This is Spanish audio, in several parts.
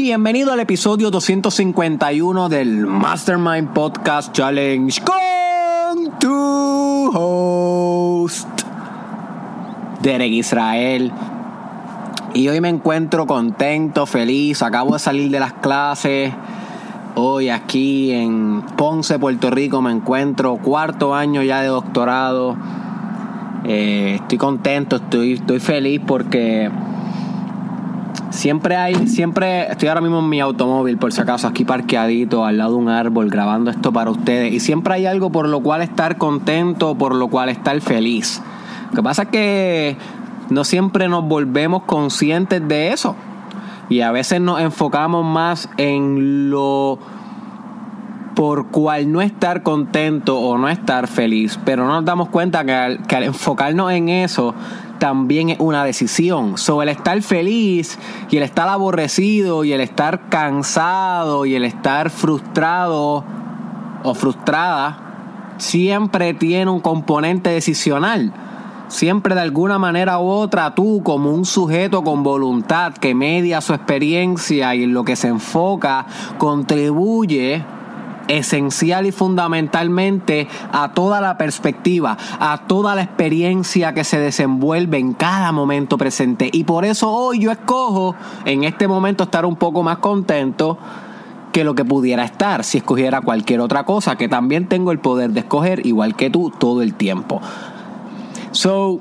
Bienvenido al episodio 251 del Mastermind Podcast Challenge con tu host, Derek Israel. Y hoy me encuentro contento, feliz. Acabo de salir de las clases. Hoy aquí en Ponce, Puerto Rico, me encuentro cuarto año ya de doctorado. Eh, estoy contento, estoy, estoy feliz porque Siempre hay, siempre estoy ahora mismo en mi automóvil, por si acaso, aquí parqueadito al lado de un árbol, grabando esto para ustedes. Y siempre hay algo por lo cual estar contento, por lo cual estar feliz. Lo que pasa es que no siempre nos volvemos conscientes de eso. Y a veces nos enfocamos más en lo por cual no estar contento o no estar feliz. Pero no nos damos cuenta que que al enfocarnos en eso también es una decisión. Sobre el estar feliz y el estar aborrecido y el estar cansado y el estar frustrado o frustrada, siempre tiene un componente decisional. Siempre de alguna manera u otra tú como un sujeto con voluntad que media su experiencia y en lo que se enfoca contribuye esencial y fundamentalmente a toda la perspectiva, a toda la experiencia que se desenvuelve en cada momento presente. Y por eso hoy yo escojo en este momento estar un poco más contento que lo que pudiera estar si escogiera cualquier otra cosa, que también tengo el poder de escoger igual que tú todo el tiempo. So,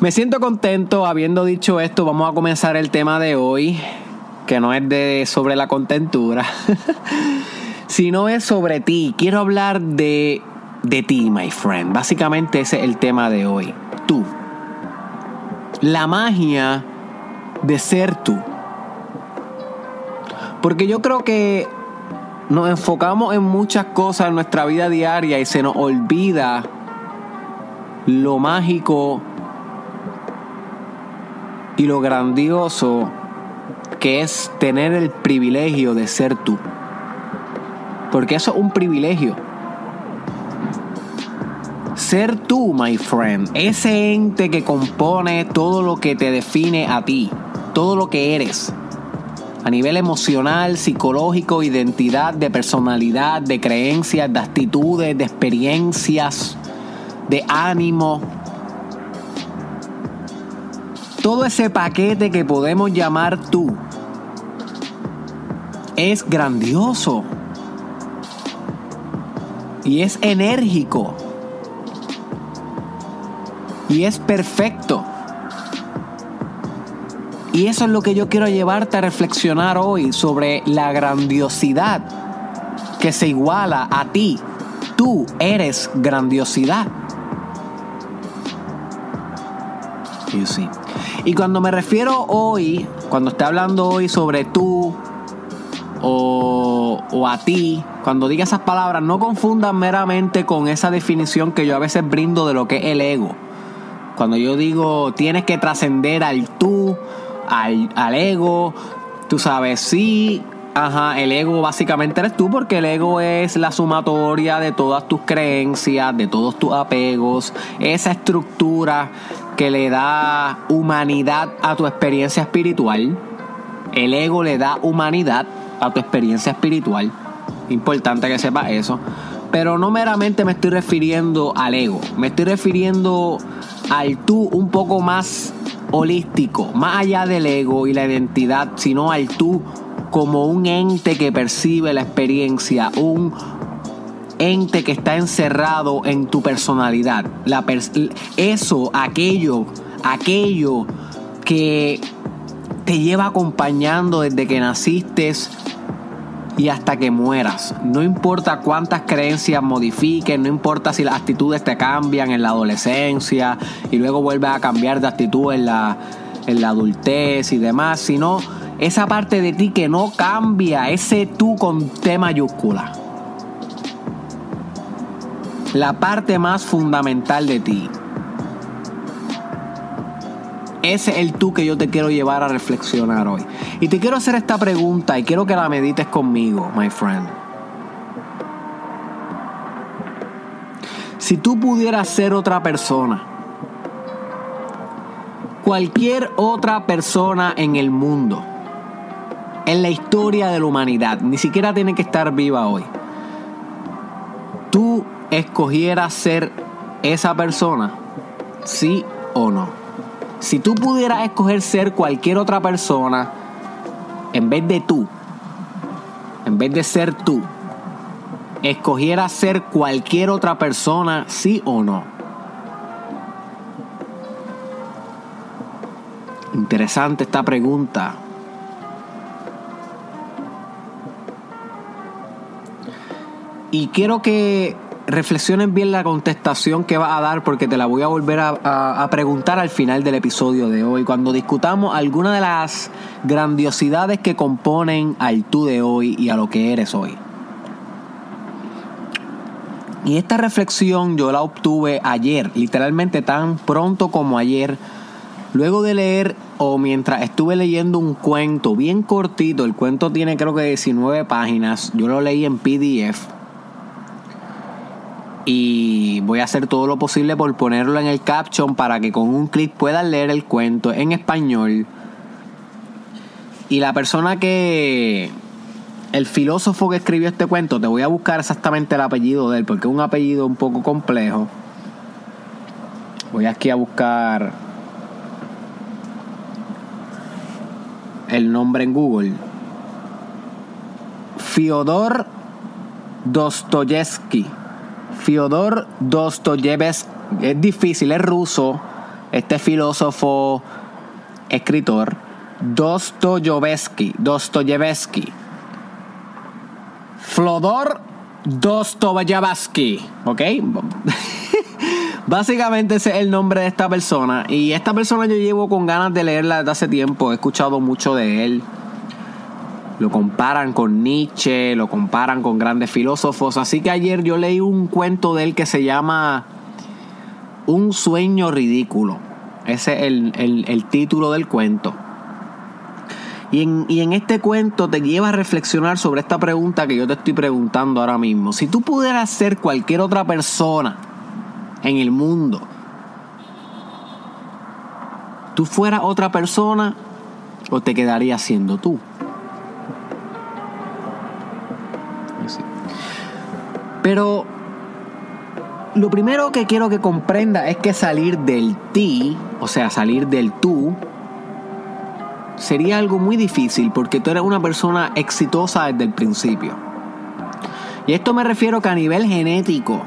me siento contento habiendo dicho esto, vamos a comenzar el tema de hoy, que no es de sobre la contentura. Si no es sobre ti. Quiero hablar de, de ti, my friend. Básicamente ese es el tema de hoy. Tú. La magia de ser tú. Porque yo creo que nos enfocamos en muchas cosas en nuestra vida diaria y se nos olvida lo mágico y lo grandioso que es tener el privilegio de ser tú. Porque eso es un privilegio. Ser tú, my friend, ese ente que compone todo lo que te define a ti, todo lo que eres, a nivel emocional, psicológico, identidad, de personalidad, de creencias, de actitudes, de experiencias, de ánimo. Todo ese paquete que podemos llamar tú es grandioso y es enérgico y es perfecto. Y eso es lo que yo quiero llevarte a reflexionar hoy sobre la grandiosidad que se iguala a ti. Tú eres grandiosidad. Y cuando me refiero hoy, cuando estoy hablando hoy sobre tú o, o a ti, cuando diga esas palabras, no confundan meramente con esa definición que yo a veces brindo de lo que es el ego. Cuando yo digo tienes que trascender al tú, al, al ego, tú sabes, sí, Ajá, el ego básicamente eres tú porque el ego es la sumatoria de todas tus creencias, de todos tus apegos, esa estructura que le da humanidad a tu experiencia espiritual. El ego le da humanidad a tu experiencia espiritual. Importante que sepas eso. Pero no meramente me estoy refiriendo al ego, me estoy refiriendo al tú un poco más holístico, más allá del ego y la identidad, sino al tú como un ente que percibe la experiencia, un ente que está encerrado en tu personalidad. La eso, aquello, aquello que te lleva acompañando desde que naciste y hasta que mueras. No importa cuántas creencias modifiquen, no importa si las actitudes te cambian en la adolescencia y luego vuelves a cambiar de actitud en la, en la adultez y demás, sino esa parte de ti que no cambia, ese tú con T mayúscula. La parte más fundamental de ti. Ese es el tú que yo te quiero llevar a reflexionar hoy. Y te quiero hacer esta pregunta y quiero que la medites conmigo, my friend. Si tú pudieras ser otra persona, cualquier otra persona en el mundo, en la historia de la humanidad, ni siquiera tiene que estar viva hoy, tú escogieras ser esa persona, sí o no. Si tú pudieras escoger ser cualquier otra persona, en vez de tú, en vez de ser tú, escogieras ser cualquier otra persona, sí o no. Interesante esta pregunta. Y quiero que reflexionen bien la contestación que va a dar porque te la voy a volver a, preguntar al final del episodio de hoy, cuando discutamos algunas de las grandiosidades que componen al tú de hoy y a lo que eres hoy. Y esta reflexión yo la obtuve ayer, literalmente tan pronto como ayer, luego de leer o mientras estuve leyendo un cuento bien cortito, el cuento tiene creo que 19 páginas, yo lo leí en PDF y voy a hacer todo lo posible por ponerlo en el caption para que con un clic puedan leer el cuento en español. Y la persona que... El filósofo que escribió este cuento, te voy a buscar exactamente el apellido de él, porque es un apellido un poco complejo. Voy aquí a buscar el nombre en Google. Fyodor Dostoyevsky. Fyodor Dostoyevsky, es difícil, es ruso, este filósofo, escritor, Dostoyevsky, Dostoyevsky. Flodor Dostoyevsky, ¿ok? Básicamente ese es el nombre de esta persona. Y esta persona yo llevo con ganas de leerla desde hace tiempo. He escuchado mucho de él. Lo comparan con Nietzsche, lo comparan con grandes filósofos. Así que ayer yo leí un cuento de él que se llama Un sueño ridículo. Ese es el, título del cuento. Y en, y en, este cuento te lleva a reflexionar sobre esta pregunta que yo te estoy preguntando ahora mismo. Si tú pudieras ser cualquier otra persona en el mundo, ¿tú fueras otra persona o te quedarías siendo tú? Pero lo primero que quiero que comprenda es que salir del ti, o sea, salir del tú, sería algo muy difícil porque tú eres una persona exitosa desde el principio. Y esto me refiero que a nivel genético,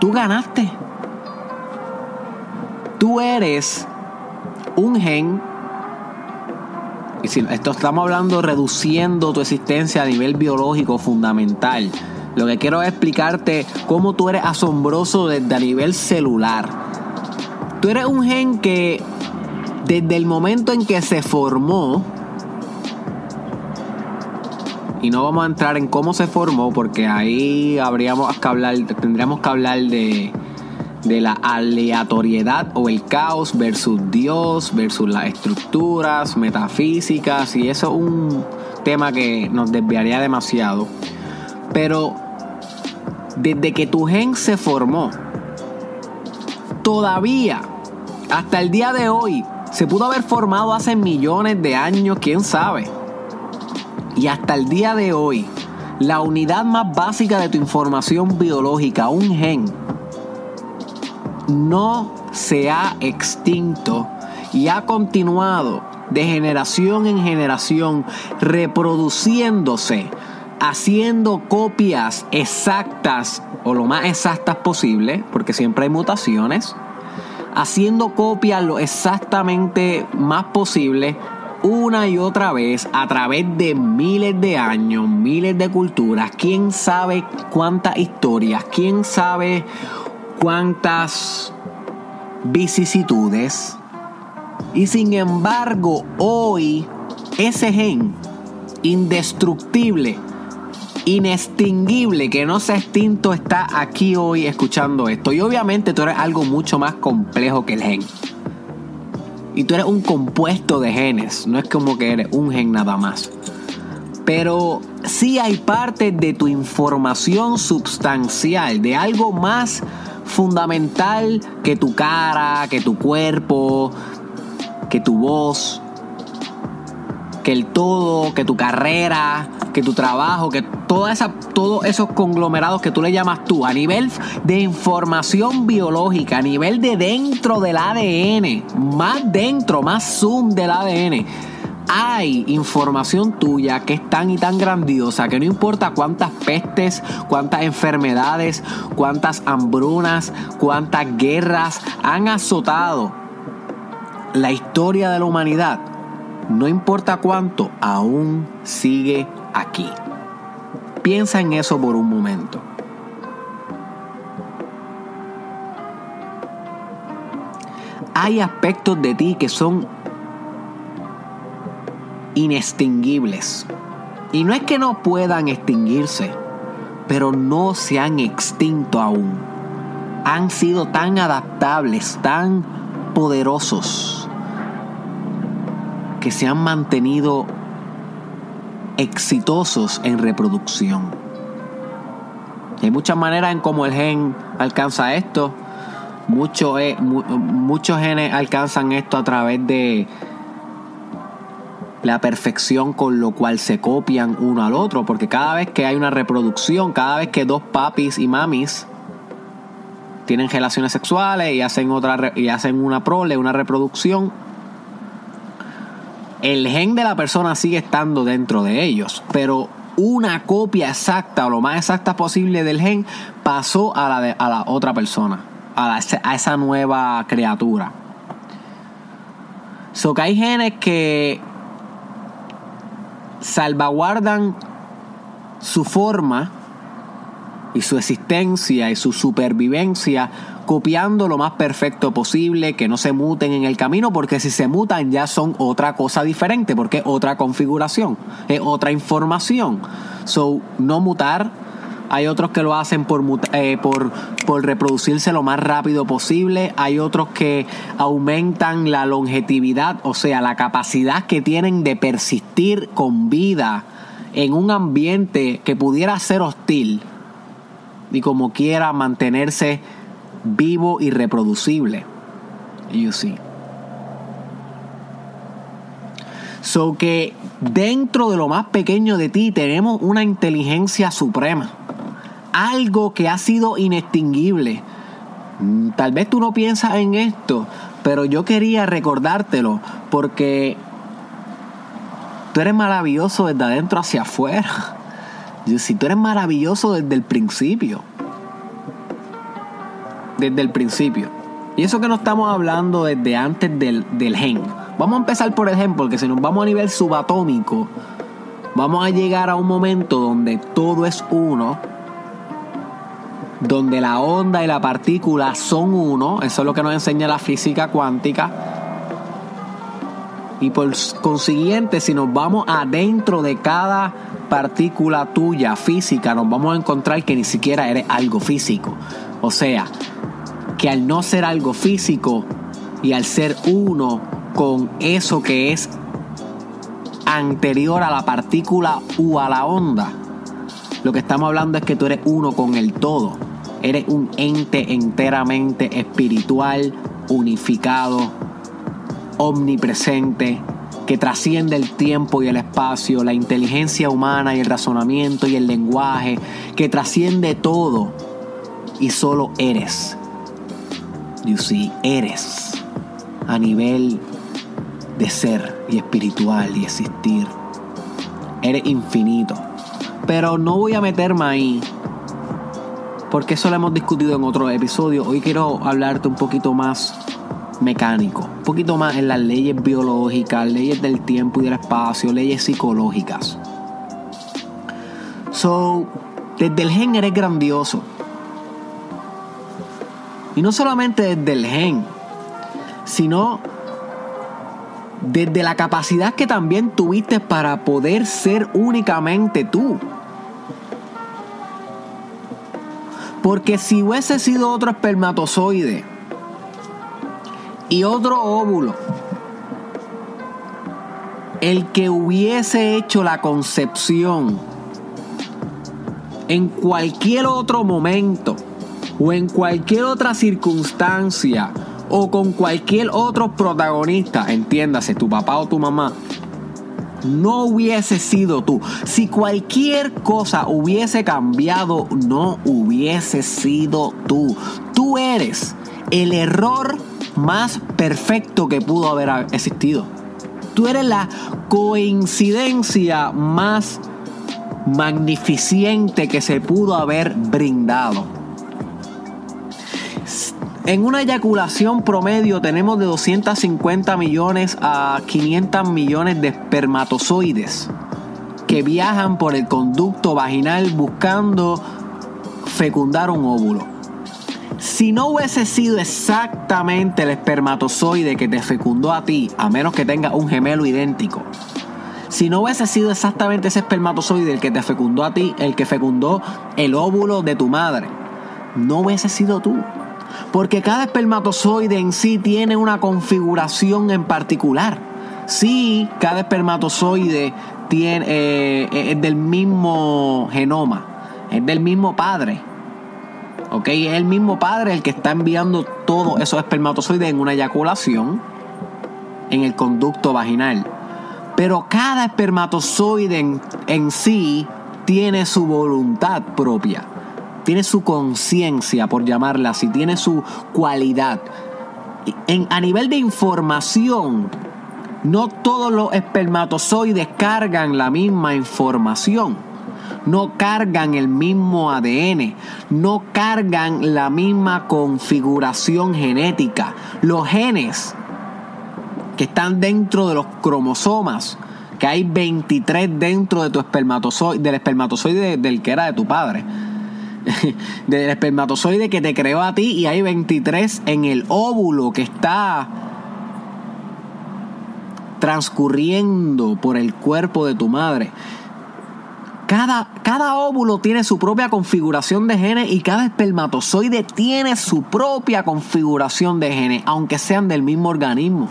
tú ganaste. Tú eres un gen. Y si esto estamos hablando reduciendo tu existencia a nivel biológico fundamental lo que quiero es explicarte cómo tú eres asombroso desde a nivel celular. Tú eres un gen que desde el momento en que se formó, y no vamos a entrar en cómo se formó porque ahí habríamos que hablar, tendríamos que hablar de, de la aleatoriedad o el caos versus Dios, versus las estructuras metafísicas, y eso es un tema que nos desviaría demasiado. Pero desde que tu gen se formó, todavía, hasta el día de hoy, se pudo haber formado hace millones de años, quién sabe. Y hasta el día de hoy, la unidad más básica de tu información biológica, un gen, no se ha extinto y ha continuado de generación en generación reproduciéndose haciendo copias exactas o lo más exactas posible, porque siempre hay mutaciones, haciendo copias lo exactamente más posible una y otra vez a través de miles de años, miles de culturas, quién sabe cuántas historias, quién sabe cuántas vicisitudes. Y sin embargo, hoy ese gen indestructible inextinguible que no se ha extinto está aquí hoy escuchando esto. Y obviamente tú eres algo mucho más complejo que el gen. Y tú eres un compuesto de genes, no es como que eres un gen nada más. Pero sí hay parte de tu información substancial, de algo más fundamental que tu cara, que tu cuerpo, que tu voz, que el todo, que tu carrera, que tu trabajo, que toda todos esos conglomerados que tú le llamas tú, a nivel de información biológica, a nivel de dentro del ADN, más dentro, más zoom del ADN hay información tuya que es tan y tan grandiosa que no importa cuántas pestes, cuántas enfermedades, cuántas hambrunas, cuántas guerras han azotado la historia de la humanidad, no importa cuánto, aún sigue aquí. Piensa en eso por un momento. Hay aspectos de ti que son inextinguibles. Y no es que no puedan extinguirse, pero no se han extinto aún. Han sido tan adaptables, tan poderosos, que se han mantenido exitosos en reproducción. Hay muchas maneras en cómo el gen alcanza esto. Muchos, eh, muchos genes alcanzan esto a través de la perfección con lo cual se copian uno al otro, porque cada vez que hay una reproducción, cada vez que dos papis y mamis tienen relaciones sexuales y hacen otra y hacen una prole, una reproducción, el gen de la persona sigue estando dentro de ellos, pero una copia exacta o lo más exacta posible del gen pasó a la, a la otra persona, a, a esa nueva criatura. So que hay genes que salvaguardan su forma y su existencia y su supervivencia copiando lo más perfecto posible, que no se muten en el camino, porque si se mutan ya son otra cosa diferente, porque es otra configuración, es otra información. So, no mutar. Hay otros que lo hacen por, eh, por, por reproducirse lo más rápido posible. Hay otros que aumentan la longevidad, o sea, la capacidad que tienen de persistir con vida en un ambiente que pudiera ser hostil y como quiera mantenerse vivo y reproducible. You see. So que dentro de lo más pequeño de ti tenemos una inteligencia suprema. Algo que ha sido inextinguible. Mm, tal vez tú no piensas en esto, pero yo quería recordártelo porque tú eres maravilloso desde adentro hacia afuera. Si tú eres maravilloso desde el principio desde el principio. Y eso que no estamos hablando desde antes del, gen. Vamos a empezar por el gen, porque si nos vamos a nivel subatómico, vamos a llegar a un momento donde todo es uno, donde la onda y la partícula son uno, eso es lo que nos enseña la física cuántica. Y por consiguiente, si nos vamos adentro de cada partícula tuya física, nos vamos a encontrar que ni siquiera eres algo físico. O sea, que al no ser algo físico y al ser uno con eso que es anterior a la partícula u a la onda, lo que estamos hablando es que tú eres uno con el todo. Eres un ente enteramente espiritual, unificado, omnipresente, que trasciende el tiempo y el espacio, la inteligencia humana y el razonamiento y el lenguaje, que trasciende todo y solo eres. You see, eres a nivel de ser y espiritual y existir. Eres infinito. Pero no voy a meterme ahí. Porque eso lo hemos discutido en otro episodio. Hoy quiero hablarte un poquito más mecánico. Un poquito más en las leyes biológicas, leyes del tiempo y del espacio, leyes psicológicas. So, desde el gen eres grandioso. Y no solamente desde el gen, sino desde la capacidad que también tuviste para poder ser únicamente tú. Porque si hubiese sido otro espermatozoide y otro óvulo, el que hubiese hecho la concepción en cualquier otro momento, o en cualquier otra circunstancia o con cualquier otro protagonista, entiéndase, tu papá o tu mamá, no hubiese sido tú. Si cualquier cosa hubiese cambiado, no hubiese sido tú. Tú eres el error más perfecto que pudo haber existido. Tú eres la coincidencia más magnificente que se pudo haber brindado. En una eyaculación promedio tenemos de 250 millones a 500 millones de espermatozoides que viajan por el conducto vaginal buscando fecundar un óvulo. Si no hubiese sido exactamente el espermatozoide que te fecundó a ti, a menos que tenga un gemelo idéntico, si no hubiese sido exactamente ese espermatozoide el que te fecundó a ti, el que fecundó el óvulo de tu madre, no hubiese sido tú. Porque cada espermatozoide en sí tiene una configuración en particular. Sí, cada espermatozoide tiene, eh, es del mismo genoma, es del mismo padre. ¿Ok? Es el mismo padre el que está enviando todos esos espermatozoides en una eyaculación en el conducto vaginal. Pero cada espermatozoide en, sí tiene su voluntad propia, tiene su conciencia, por llamarla así, tiene su cualidad. En, a nivel de información, no todos los espermatozoides cargan la misma información. No cargan el mismo ADN, no cargan la misma configuración genética. Los genes que están dentro de los cromosomas, que hay 23 dentro de tu espermatozoide, del espermatozoide del que era de tu padre. del espermatozoide que te creó a ti y hay 23 en el óvulo que está transcurriendo por el cuerpo de tu madre. Cada, cada, óvulo tiene su propia configuración de genes y cada espermatozoide tiene su propia configuración de genes, aunque sean del mismo organismo.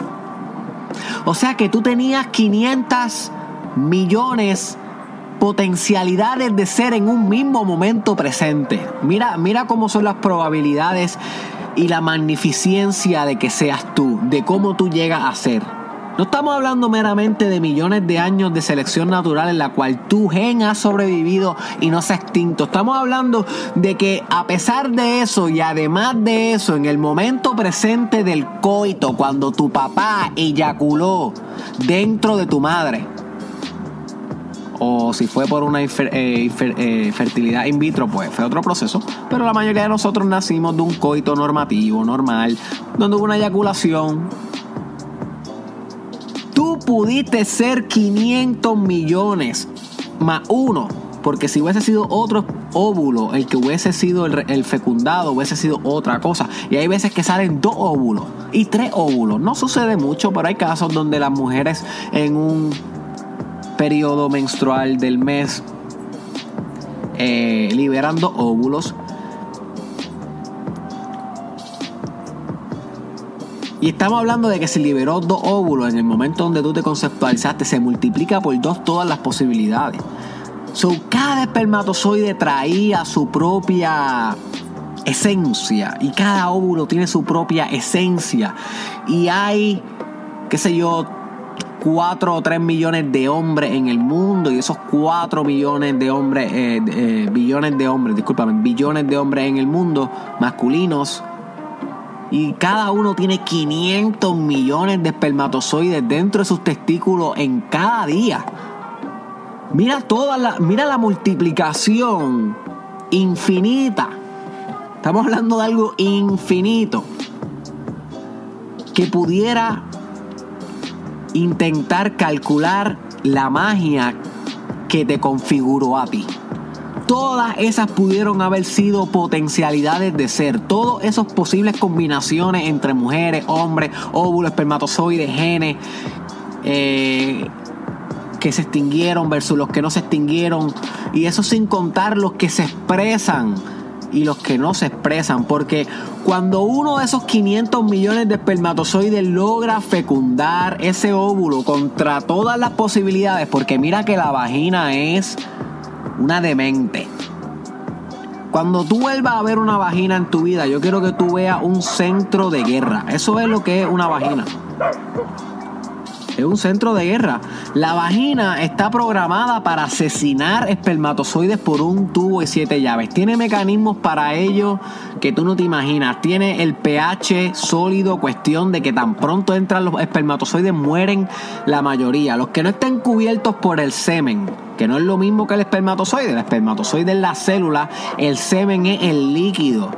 O sea que tú tenías 500 millones potencialidades de ser en un mismo momento presente. Mira, mira cómo son las probabilidades y la magnificencia de que seas tú, de cómo tú llegas a ser. No estamos hablando meramente de millones de años de selección natural en la cual tu gen ha sobrevivido y no se ha extinto. Estamos hablando de que a pesar de eso y además de eso, en el momento presente del coito, cuando tu papá eyaculó dentro de tu madre, o si fue por una eh, eh, fertilidad in vitro, pues fue otro proceso. Pero la mayoría de nosotros nacimos de un coito normativo, normal, donde hubo una eyaculación pudiste ser 500 millones más uno. Porque si hubiese sido otro óvulo, el que hubiese sido el, fecundado, hubiese sido otra cosa. Y hay veces que salen dos óvulos y tres óvulos. No sucede mucho, pero hay casos donde las mujeres en un periodo menstrual del mes eh, liberan dos óvulos Y estamos hablando de que se liberó dos óvulos en el momento donde tú te conceptualizaste, se multiplica por dos todas las posibilidades. So, cada espermatozoide traía su propia esencia y cada óvulo tiene su propia esencia. Y hay, qué sé yo, 4 o 3 millones de hombres en el mundo y esos 4 millones de hombres, eh, eh, billones de hombres, discúlpame, billones de hombres en el mundo masculinos y cada uno tiene 500 millones de espermatozoides dentro de sus testículos en cada día. Mira toda la, mira la multiplicación infinita. Estamos hablando de algo infinito que pudiera intentar calcular la magia que te configuró a ti todas esas pudieron haber sido potencialidades de ser. Todas esas posibles combinaciones entre mujeres, hombres, óvulos, espermatozoides, genes, eh, que se extinguieron versus los que no se extinguieron. Y eso sin contar los que se expresan y los que no se expresan. Porque cuando uno de esos 500 millones de espermatozoides logra fecundar ese óvulo contra todas las posibilidades, porque mira que la vagina es una demente. Cuando tú vuelvas a ver una vagina en tu vida, yo quiero que tú veas un centro de guerra. Eso es lo que es una vagina. Es un centro de guerra. La vagina está programada para asesinar espermatozoides por un tubo y siete llaves. Tiene mecanismos para ello que tú no te imaginas. Tiene el pH sólido, cuestión de que tan pronto entran los espermatozoides mueren la mayoría. Los que no estén cubiertos por el semen, que no es lo mismo que el espermatozoide. El espermatozoide es la célula, el semen es el líquido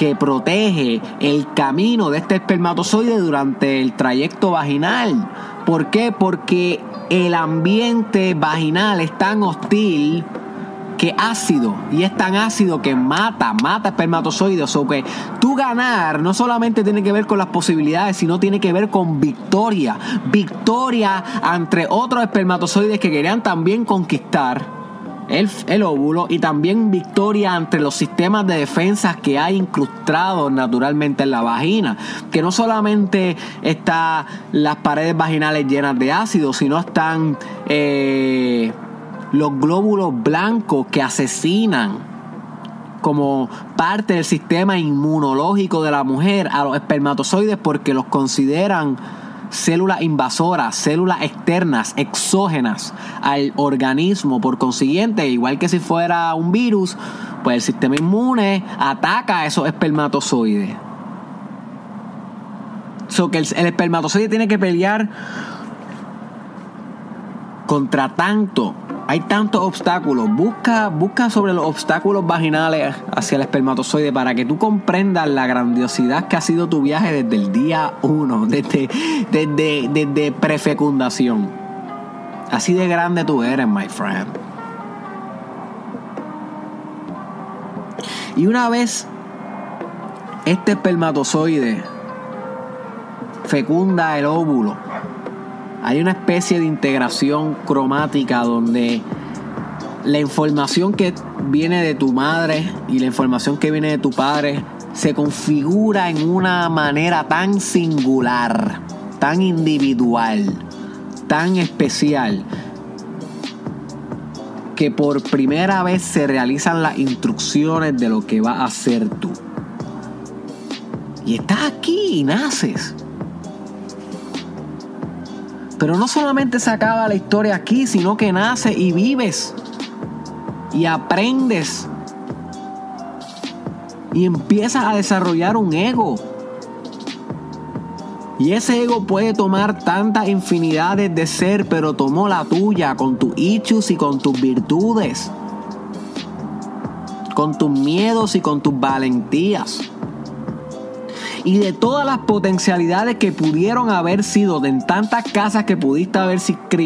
que protege el camino de este espermatozoide durante el trayecto vaginal. ¿Por qué? Porque el ambiente vaginal es tan hostil que ácido y es tan ácido que mata, mata espermatozoides. O que tú ganar no solamente tiene que ver con las posibilidades, sino tiene que ver con victoria. Victoria entre otros espermatozoides que querían también conquistar el, óvulo y también victoria ante los sistemas de defensa que hay incrustados naturalmente en la vagina. Que no solamente están las paredes vaginales llenas de ácido, sino están eh, los glóbulos blancos que asesinan como parte del sistema inmunológico de la mujer a los espermatozoides porque los consideran células invasoras, células externas, exógenas al organismo. Por consiguiente, igual que si fuera un virus, pues el sistema inmune ataca a esos espermatozoides. Que el espermatozoide tiene que pelear contra tanto hay tantos obstáculos. Busca, busca sobre los obstáculos vaginales hacia el espermatozoide para que tú comprendas la grandiosidad que ha sido tu viaje desde el día uno, desde, desde, desde prefecundación. Así de grande tú eres, my friend. Y una vez este espermatozoide fecunda el óvulo, hay una especie de integración cromática donde la información que viene de tu madre y la información que viene de tu padre se configura en una manera tan singular, tan individual, tan especial, que por primera vez se realizan las instrucciones de lo que va a hacer tú. Y estás aquí y naces. Pero no solamente se acaba la historia aquí, sino que nace y vives y aprendes y empiezas a desarrollar un ego. Y ese ego puede tomar tantas infinidades de ser, pero tomó la tuya con tus issues y con tus virtudes, con tus miedos y con tus valentías y de todas las potencialidades que pudieron haber sido, de tantas casas que pudiste haber,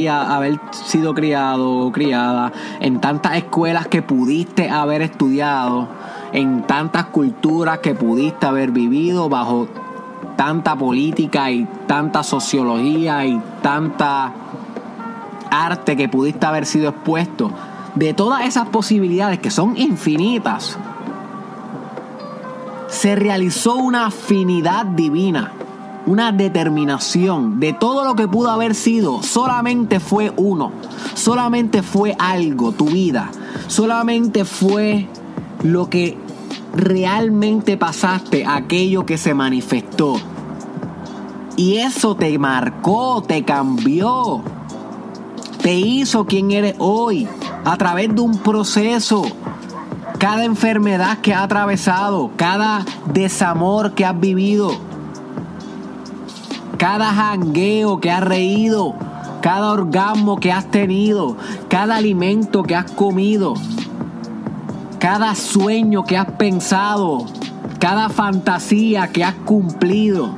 haber sido criado o criada, en tantas escuelas que pudiste haber estudiado, en tantas culturas que pudiste haber vivido bajo tanta política y tanta sociología y tanta arte que pudiste haber sido expuesto. De todas esas posibilidades que son infinitas, se realizó una afinidad divina, una determinación de todo lo que pudo haber sido. Solamente fue uno, solamente fue algo, tu vida, solamente fue lo que realmente pasaste, aquello que se manifestó. Y eso te marcó, te cambió, te hizo quien eres hoy a través de un proceso cada enfermedad que has atravesado, cada desamor que has vivido, cada jangueo que has reído, cada orgasmo que has tenido, cada alimento que has comido, cada sueño que has pensado, cada fantasía que has cumplido,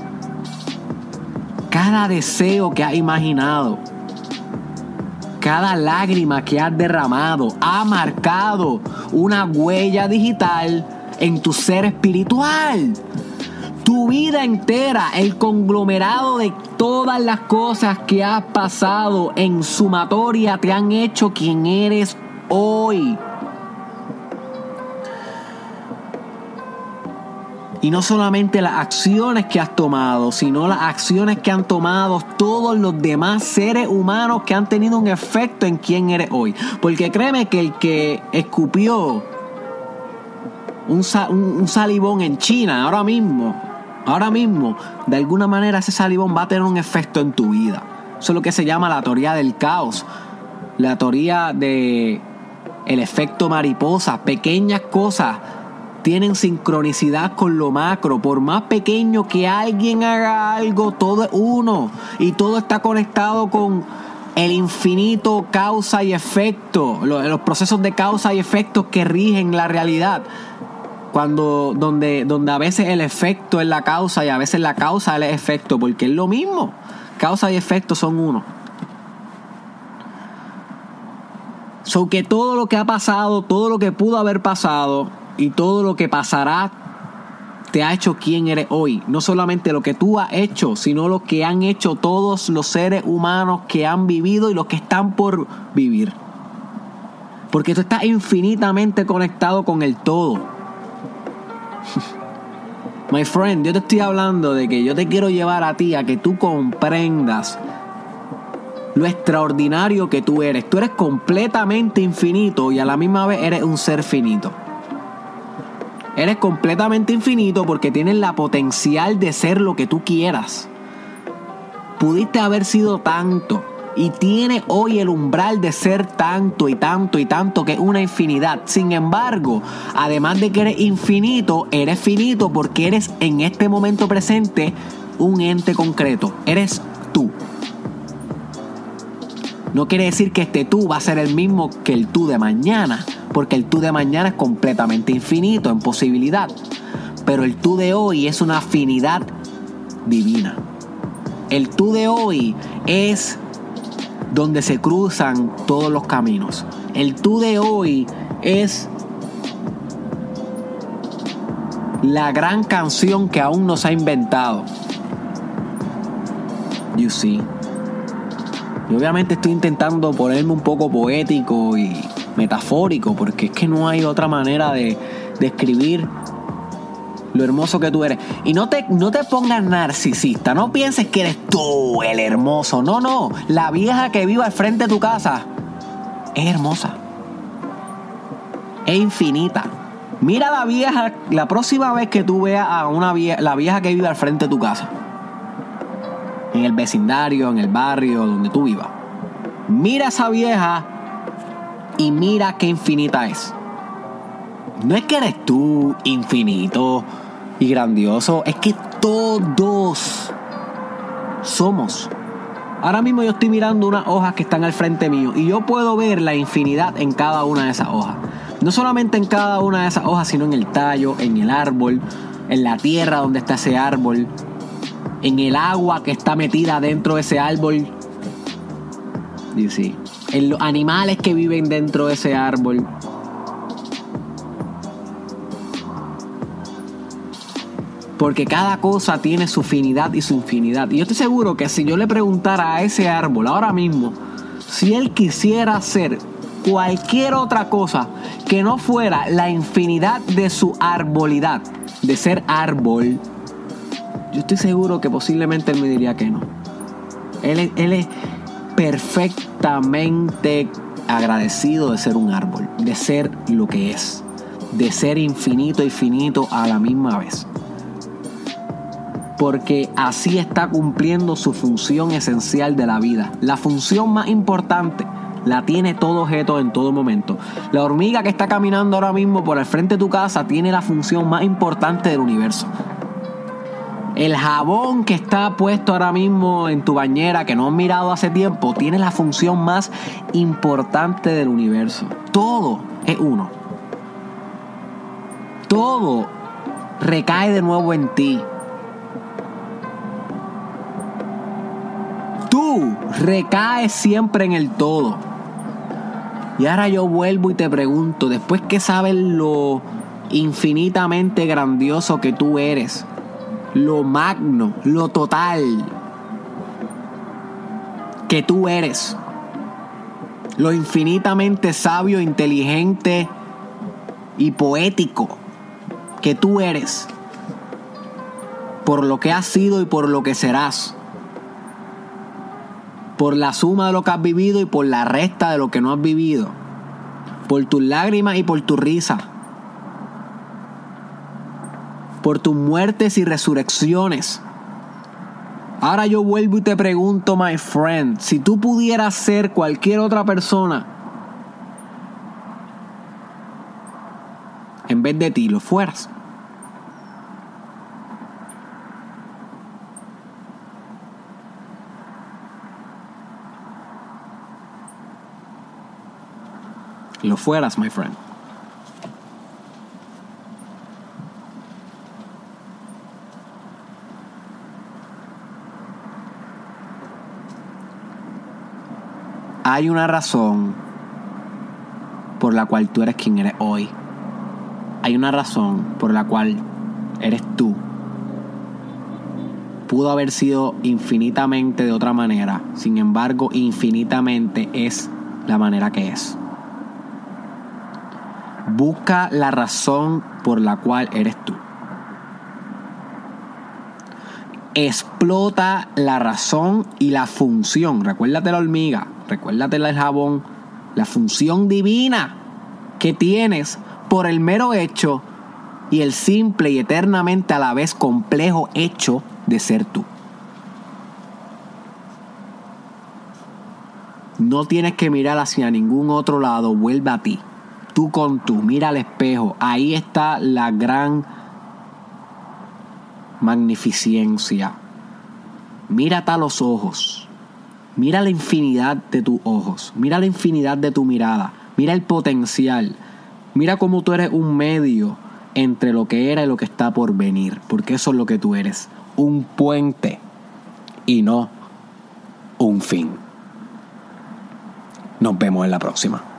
cada deseo que has imaginado cada lágrima que has derramado ha marcado una huella digital en tu ser espiritual. Tu vida entera, el conglomerado de todas las cosas que has pasado en sumatoria te han hecho quien eres hoy. Y no solamente las acciones que has tomado, sino las acciones que han tomado todos los demás seres humanos que han tenido un efecto en quién eres hoy. Porque créeme que el que escupió un, un, salivón en China ahora mismo, ahora mismo, de alguna manera ese salivón va a tener un efecto en tu vida. Eso es lo que se llama la teoría del caos. La teoría de el efecto mariposa. Pequeñas cosas tienen sincronicidad con lo macro. Por más pequeño que alguien haga algo, todo es uno. Y todo está conectado con el infinito causa y efecto. Los, procesos de causa y efecto que rigen la realidad. Cuando, donde, donde a veces el efecto es la causa y a veces la causa es el efecto, porque es lo mismo. Causa y efecto son uno. So que todo lo que ha pasado, todo lo que pudo haber pasado y todo lo que pasará te ha hecho quien eres hoy. No solamente lo que tú has hecho, sino lo que han hecho todos los seres humanos que han vivido y los que están por vivir. Porque tú estás infinitamente conectado con el todo. My friend, yo te estoy hablando de que yo te quiero llevar a ti a que tú comprendas lo extraordinario que tú eres. Tú eres completamente infinito y a la misma vez eres un ser finito. Eres completamente infinito porque tienes la potencial de ser lo que tú quieras. Pudiste haber sido tanto y tiene hoy el umbral de ser tanto y tanto y tanto que es una infinidad. Sin embargo, además de que eres infinito, eres finito porque eres en este momento presente un ente concreto. Eres tú. No quiere decir que este tú va a ser el mismo que el tú de mañana, porque el tú de mañana es completamente infinito en posibilidad. Pero el tú de hoy es una afinidad divina. El tú de hoy es donde se cruzan todos los caminos. El tú de hoy es la gran canción que aún no se ha inventado. You see. Y obviamente estoy intentando ponerme un poco poético y metafórico, porque es que no hay otra manera de describir lo hermoso que tú eres. Y no te, no te pongas narcisista, no pienses que eres tú el hermoso. No, no, la vieja que vive al frente de tu casa es hermosa. Es infinita. Mira la vieja, la próxima vez que tú veas a una vieja, la vieja que vive al frente de tu casa en el vecindario, en el barrio, donde tú vivas. Mira a esa vieja y mira qué infinita es. No es que eres tú infinito y grandioso, es que todos somos. Ahora mismo yo estoy mirando unas hojas que están al frente mío y yo puedo ver la infinidad en cada una de esas hojas. No solamente en cada una de esas hojas, sino en el tallo, en el árbol, en la tierra donde está ese árbol, en el agua que está metida dentro de ese árbol. en los animales que viven dentro de ese árbol. Porque cada cosa tiene su finidad y su infinidad. Y yo estoy seguro que si yo le preguntara a ese árbol ahora mismo, si él quisiera hacer cualquier otra cosa que no fuera la infinidad de su arbolidad, de ser árbol, yo estoy seguro que posiblemente él me diría que no. Él, es perfectamente agradecido de ser un árbol, de ser lo que es, de ser infinito y finito a la misma vez. Porque así está cumpliendo su función esencial de la vida. La función más importante la tiene todo objeto en todo momento. La hormiga que está caminando ahora mismo por el frente de tu casa tiene la función más importante del universo. El jabón que está puesto ahora mismo en tu bañera, que no has mirado hace tiempo, tiene la función más importante del universo. Todo es uno. Todo recae de nuevo en ti. Tú recaes siempre en el todo. Y ahora yo vuelvo y te pregunto, después que sabes lo infinitamente grandioso que tú eres, lo magno, lo total que tú eres. Lo infinitamente sabio, inteligente y poético que tú eres. Por lo que has sido y por lo que serás. Por la suma de lo que has vivido y por la resta de lo que no has vivido. Por tus lágrimas y por tu risa por tus muertes y resurrecciones, Ahora yo vuelvo y te pregunto, my friend, si tú pudieras ser cualquier otra persona, en vez de ti, lo fueras. Lo fueras, my friend. Hay una razón por la cual tú eres quien eres hoy. Hay una razón por la cual eres tú. Pudo haber sido infinitamente de otra manera. Sin embargo, infinitamente es la manera que es. Busca la razón por la cual eres tú. Explota la razón y la función. Recuérdate la hormiga, recuérdate el jabón, la función divina que tienes por el mero hecho y el simple y eternamente a la vez complejo hecho de ser tú. No tienes que mirar hacia ningún otro lado, vuelve a ti tú con tú, mira al espejo, ahí está la gran magnificencia. Mírate a los ojos, mira la infinidad de tus ojos, mira la infinidad de tu mirada, mira el potencial, mira cómo tú eres un medio entre lo que era y lo que está por venir, porque eso es lo que tú eres, un puente y no un fin. Nos vemos en la próxima.